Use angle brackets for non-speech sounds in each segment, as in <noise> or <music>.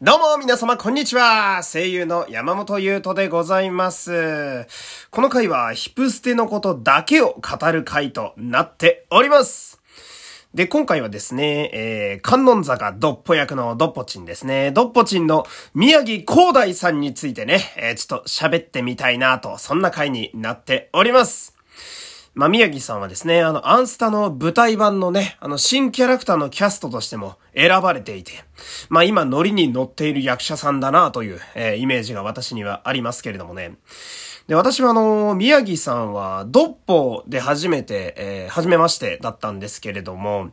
どうも皆様こんにちは声優の山本優斗でございます。この回はヒプステのことだけを語る回となっております。で、今回はですね、えー、観音坂ドッポ役のドッポチンですね。ドッポチンの宮城光大さんについてね、えー、ちょっと喋ってみたいなと、そんな回になっております。まあ、宮城さんはですね、あの、アンスタの舞台版のね、あの、新キャラクターのキャストとしても選ばれていて、まあ、今、ノリに乗っている役者さんだなという、えー、イメージが私にはありますけれどもね。で、私はあの、宮城さんは、ドッポで初めて、えー、初めましてだったんですけれども、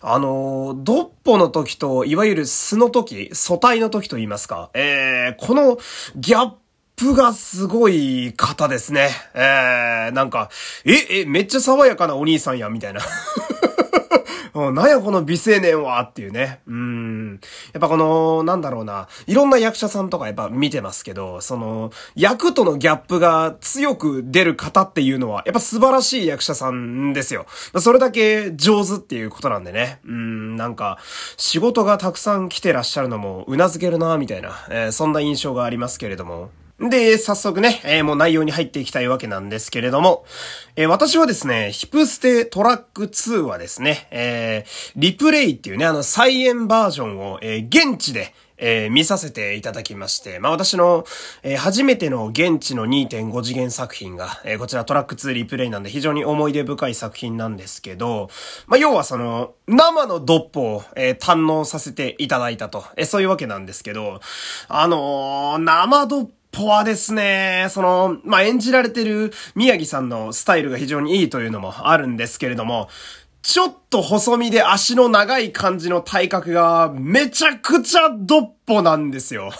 あの、ドッポの時と、いわゆる素の時、素体の時と言いますか、えー、このギャッププがすごい方ですね。えー、なんか、え、え、めっちゃ爽やかなお兄さんや、みたいな。<laughs> なんやこの美青年はっていうね。うん。やっぱこの、なんだろうな。いろんな役者さんとかやっぱ見てますけど、その、役とのギャップが強く出る方っていうのは、やっぱ素晴らしい役者さんですよ。それだけ上手っていうことなんでね。うん、なんか、仕事がたくさん来てらっしゃるのも、頷けるな、みたいな、えー、そんな印象がありますけれども。で、早速ね、えー、もう内容に入っていきたいわけなんですけれども、えー、私はですね、ヒプステトラック2はですね、えー、リプレイっていうね、あの、再演バージョンを、え、現地で、えー、見させていただきまして、まあ私の、えー、初めての現地の2.5次元作品が、えー、こちらトラック2リプレイなんで非常に思い出深い作品なんですけど、まあ要はその、生のドッポを、え、堪能させていただいたと、え、そういうわけなんですけど、あの、生ドッポポアですね、その、まあ、演じられてる宮城さんのスタイルが非常にいいというのもあるんですけれども、ちょっと細身で足の長い感じの体格がめちゃくちゃドッポなんですよ。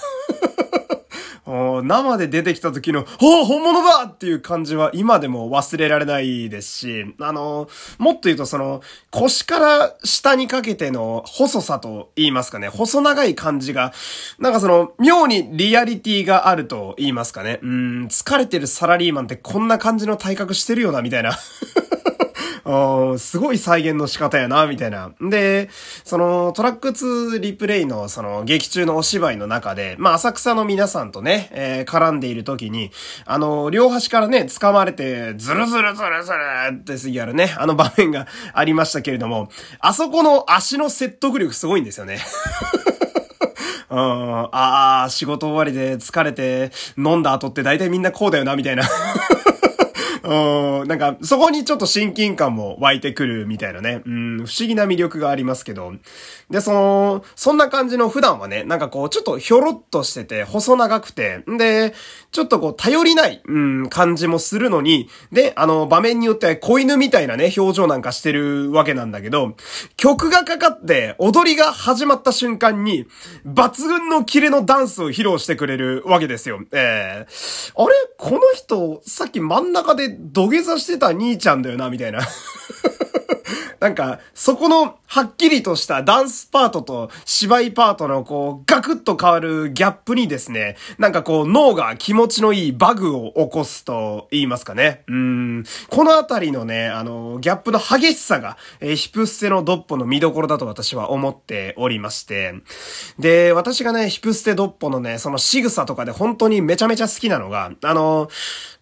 生で出てきた時の、お本物だ!っていう感じは今でも忘れられないですし、あの、もっと言うとその、腰から下にかけての細さと言いますかね、細長い感じが、なんかその、妙にリアリティがあると言いますかね、うん、疲れてるサラリーマンってこんな感じの体格してるよな、みたいな。すごい再現の仕方やな、みたいな。で、そのトラック2リプレイのその劇中のお芝居の中で、まあ浅草の皆さんとね、えー、絡んでいる時に、あの、両端からね、掴まれて、ズルズルズルズルってすぎあるね、あの場面がありましたけれども、あそこの足の説得力すごいんですよね。<laughs> うん、ああ、仕事終わりで疲れて飲んだ後って大体みんなこうだよな、みたいなうん、なんか、そこにちょっと親近感も湧いてくるみたいなね、うん、不思議な魅力がありますけど、で、その、そんな感じの普段はね、なんかこう、ちょっとひょろっとしてて、細長くて、んで、ちょっとこう、頼りない、うん、感じもするのに、で、あの、場面によっては子犬みたいなね、表情なんかしてるわけなんだけど、曲がかかって、踊りが始まった瞬間に、抜群のキレのダンスを披露してくれるわけですよ。えー、あれ？この人、さっき真ん中で土下座してた兄ちゃんだよな、みたいな。なんか、そこの、はっきりとしたダンスパートと芝居パートのこう、ガクッと変わるギャップにですね、なんかこう、脳が気持ちのいいバグを起こすと言いますかね。うん。このあたりのね、あの、ギャップの激しさが、えー、ヒプステのドッポの見どころだと私は思っておりまして。で、私がね、ヒプステドッポのね、その仕草とかで本当にめちゃめちゃ好きなのが、あの、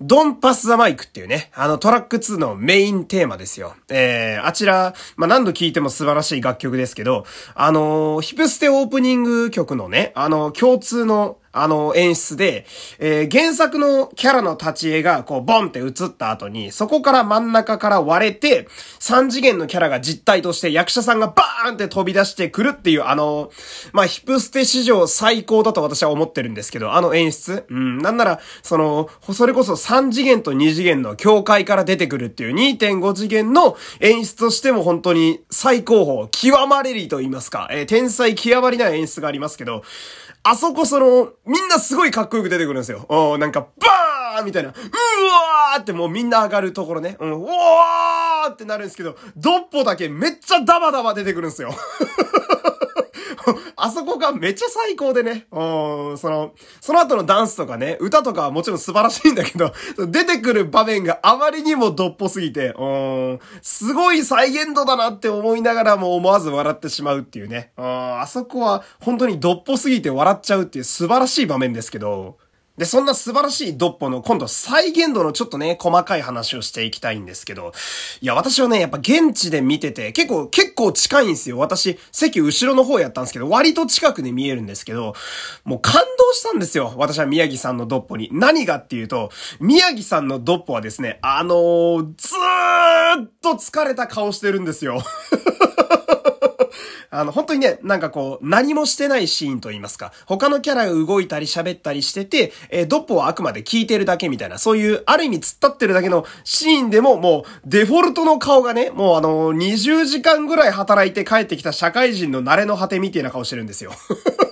ドンパスザマイクっていうね、あのトラック2のメインテーマですよ。えー、あちら、まあ、何度聴いても素晴らしい楽曲ですけど、あのー、ヒプステオープニング曲のね、あの、共通のあの、演出で、えー、原作のキャラの立ち絵が、こう、ボンって映った後に、そこから真ん中から割れて、3次元のキャラが実体として役者さんがバーンって飛び出してくるっていう、あの、まあ、ヒプステ史上最高だと私は思ってるんですけど、あの演出？うん、なんなら、その、それこそ3次元と2次元の境界から出てくるっていう2.5次元の演出としても本当に最高峰、極まれりと言いますか、えー、天才極まりない演出がありますけど、あそこその、みんなすごいかっこよく出てくるんですよ。うん、なんか、バーみたいな、うわーってもうみんな上がるところね。うん、うわーってなるんですけど、ドッポだけめっちゃダバダバ出てくるんですよ。あそこがめっちゃ最高でね、うん、その、その後のダンスとかね、歌とかはもちろん素晴らしいんだけど、<laughs> 出てくる場面があまりにもどっぽすぎて、うん、すごい再現度だなって思いながらも思わず笑ってしまうっていうね、うん、あそこは本当にどっぽすぎて笑っちゃうっていう素晴らしい場面ですけど、で、そんな素晴らしいドッポの今度再現度のちょっとね、細かい話をしていきたいんですけど、いや、私はね、やっぱ現地で見てて、結構、結構近いんですよ。私、席後ろの方やったんですけど、割と近くで見えるんですけど、もう感動したんですよ。私は宮城さんのドッポに。何がっていうと、宮城さんのドッポはですね、あのー、ずーっと疲れた顔してるんですよ。あの、本当にね、なんかこう、何もしてないシーンと言いますか、他のキャラが動いたり喋ったりしてて、えー、ドッポはあくまで聞いてるだけみたいな、そういう、ある意味突っ立ってるだけのシーンでも、もう、デフォルトの顔がね、もうあの、20時間ぐらい働いて帰ってきた社会人の慣れの果てみたいな顔してるんですよ。<laughs>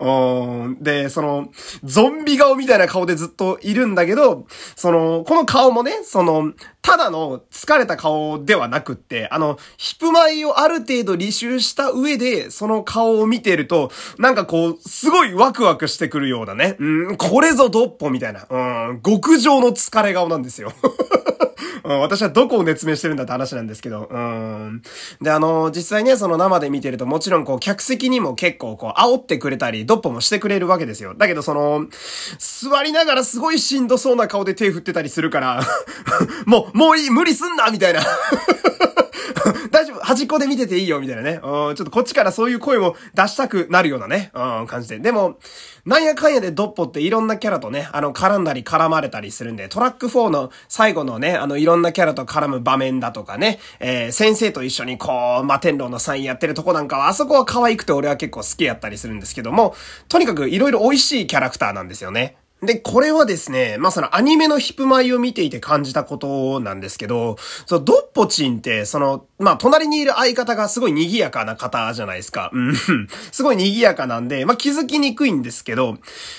うん。で、その、ゾンビ顔みたいな顔でずっといるんだけど、その、この顔もね、その、ただの疲れた顔ではなくって、あの、ヒプマイをある程度履修した上で、その顔を見てると、なんかこう、すごいワクワクしてくるようなね。うん、これぞドッポみたいな。うん、極上の疲れ顔なんですよ。<laughs> うん、私はどこを熱弁してるんだって話なんですけど、うん。で、あの、実際ね、その生で見てるともちろんこう、客席にも結構こう、煽ってくれたり、ドッポもしてくれるわけですよ。だけどその、座りながらすごいしんどそうな顔で手振ってたりするから <laughs> もう、もういい、無理すんなみたいな大丈夫端っこで見てていいよみたいなね。うん、ちょっとこっちからそういう声も出したくなるようなね、うん、感じで。でも、なんやかんやでドッポっていろんなキャラとね、あの、絡んだり絡まれたりするんで、トラック4の最後のね、あの、いろんなキャラと絡む場面だとかね、えー、先生と一緒にこう、摩天楼のサインやってるとこなんかは、あそこは可愛くて俺は結構好きやったりするんですけども、とにかくいろいろ美味しいキャラクターなんですよね。で、これはですね、まあ、そのアニメのヒプマイを見ていて感じたことなんですけど、そのドッポチンって、その、まあ、隣にいる相方がすごい賑やかな方じゃないですか。うん。<laughs> すごい賑やかなんで、まあ、気づきにくいんですけど、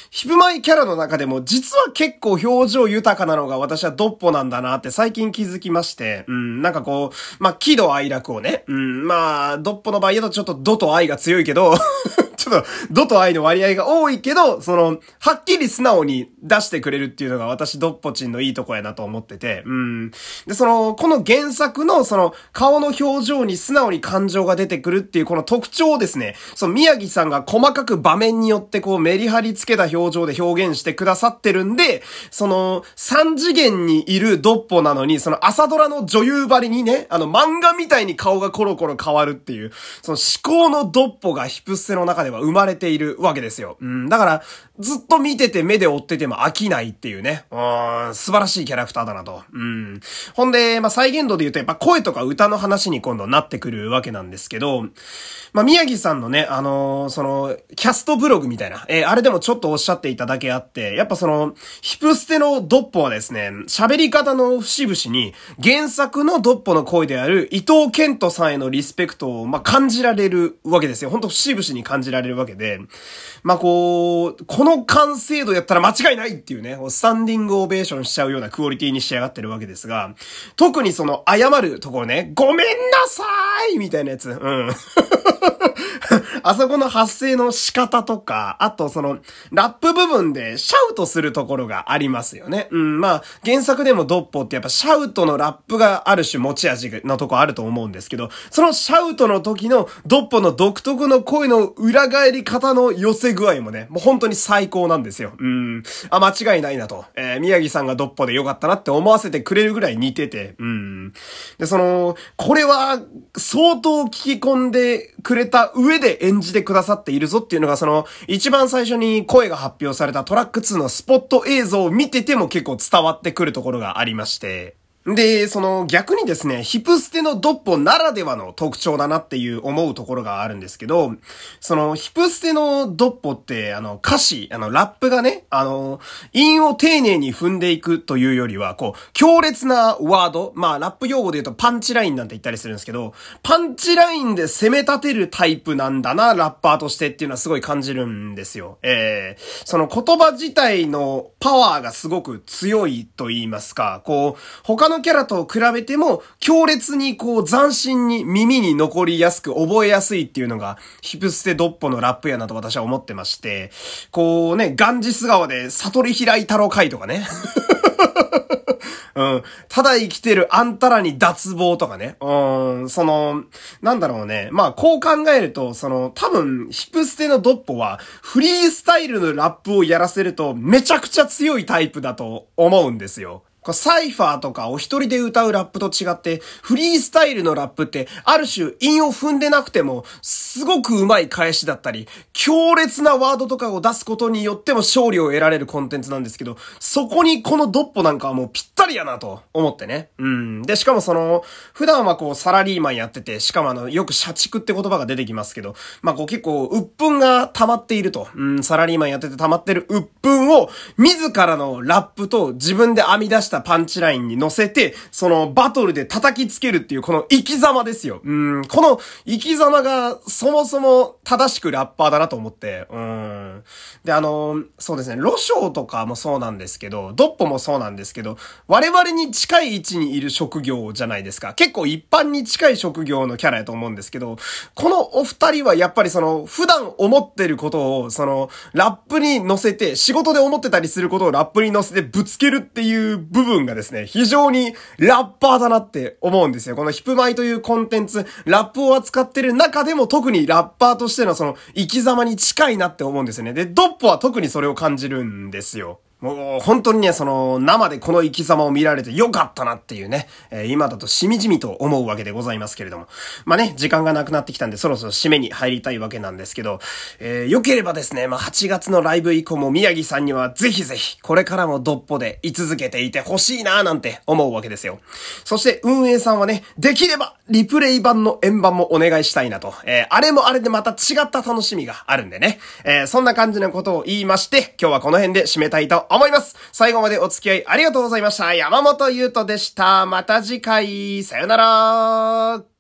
ヒプマイキャラの中でも実は結構表情豊かなのが私はドッポなんだなって最近気づきまして、うん、なんかこう、まあ、喜怒哀楽をね、うん、まあ、ドッポの場合だとちょっとドと愛が強いけど、<laughs> ょっと、ドと愛の割合が多いけど、その、はっきり素直に出してくれるっていうのが私ドッポチンのいいとこやなと思ってて、うん。で、その、この原作のその、顔の表情に素直に感情が出てくるっていうこの特徴をですね、その宮城さんが細かく場面によってこうメリハリつけた表情で表現してくださってるんで、その、三次元にいるドッポなのに、その朝ドラの女優張りにね、あの漫画みたいに顔がコロコロ変わるっていう、その思考のドッポがヒプステの中では生まれているわけですよ。うん。だから、ずっと見てて目で追ってても飽きないっていうね。うん、素晴らしいキャラクターだなと。うん。ほんで、まあ、再現度で言うとやっぱ声とか歌の話に今度なってくるわけなんですけど、まあ、宮城さんのね、あのー、その、キャストブログみたいな、えー、あれでもちょっとおっしゃっていただけあって、やっぱその、ヒプステのドッポはですね、喋り方の節々に、原作のドッポの声である伊藤健人さんへのリスペクトを、まあ、感じられるわけですよ。ほんと節々に感じられるわけで、まあ、こう、このの完成度やったら間違いないっていうね、スタンディングオベーションしちゃうようなクオリティに仕上がってるわけですが、特にその、謝るところね、ごめんなさいみたいなやつ、うん。あそこの発声の仕方とか、あとその、ラップ部分でシャウトするところがありますよね。うん、まあ、原作でもドッポってやっぱシャウトのラップがある種持ち味のとこあると思うんですけど、そのシャウトの時のドッポの独特の声の裏返り方の寄せ具合もね、もう本当に最高なんですよ。うん。あ、間違いないなと。えー、宮城さんがドッポでよかったなって思わせてくれるぐらい似てて、うん。で、その、これは相当聞き込んでくれた上で演じてくださっているぞっていうのが、その、一番最初に声が発表されたトラック2のスポット映像を見てても結構伝わってくるところがありまして、で、その逆にですね、ヒプステのドッポならではの特徴だなっていう思うところがあるんですけど、そのヒプステのドッポって、あの歌詞、あのラップがね、あの、韻を丁寧に踏んでいくというよりは、こう、強烈なワード、まあラップ用語で言うとパンチラインなんて言ったりするんですけど、パンチラインで攻め立てるタイプなんだな、ラッパーとしてっていうのはすごい感じるんですよ。えー、その言葉自体のパワーがすごく強いと言いますか、こう、他他のキャラと比べても、強烈にこう斬新に耳に残りやすく覚えやすいっていうのが、ヒプステドッポのラップやなと私は思ってまして、こうね、ガンジス川で悟り開い太郎会とかね。うん。ただ生きてるあんたらに脱帽とかね。うん、その、なんだろうね。まあ、こう考えると、その、多分、ヒプステのドッポは、フリースタイルのラップをやらせると、めちゃくちゃ強いタイプだと思うんですよ。サイファーとかお一人で歌うラップと違って、フリースタイルのラップって、ある種韻を踏んでなくても、すごく上手い返しだったり、強烈なワードとかを出すことによっても勝利を得られるコンテンツなんですけど、そこにこのドッポなんかはもうぴったりやなと思ってね。うん。で、しかもその、普段はこうサラリーマンやってて、しかもあの、よく社畜って言葉が出てきますけど、まあこう結構、鬱憤が溜まっていると。うん、サラリーマンやってて溜まってる鬱憤を、自らのラップと自分で編み出してたパンチラインに乗せて、そのバトルで叩きつけるっていうこの生き様ですよ。うん、この生き様がそもそも正しくラッパーだなと思って、うん。で、あの、そうですね、ロショーとかもそうなんですけど、ドッポもそうなんですけど、我々に近い位置にいる職業じゃないですか。結構一般に近い職業のキャラやと思うんですけど、このお二人はやっぱりその、普段思ってることを、その、ラップに乗せて、仕事で思ってたりすることをラップに乗せてぶつけるっていう部部分がですね、非常にラッパーだなって思うんですよ。このヒプマイというコンテンツ、ラップを扱ってる中でも特にラッパーとしてのその生き様に近いなって思うんですよね。で、ドッポは特にそれを感じるんですよ。もう本当にね、その生でこの生き様を見られてよかったなっていうね、えー、今だとしみじみと思うわけでございますけれども。まあね、時間がなくなってきたんでそろそろ締めに入りたいわけなんですけど、えー、良ければですね、まあ8月のライブ以降も宮城さんにはぜひぜひこれからもドッポで居続けていてほしいなーなんて思うわけですよ。そして運営さんはね、できればリプレイ版の円盤もお願いしたいなと、えー、あれもあれでまた違った楽しみがあるんでね、えー、そんな感じのことを言いまして、今日はこの辺で締めたいと思います。最後までお付き合いありがとうございました。山本優斗でした。また次回、さよなら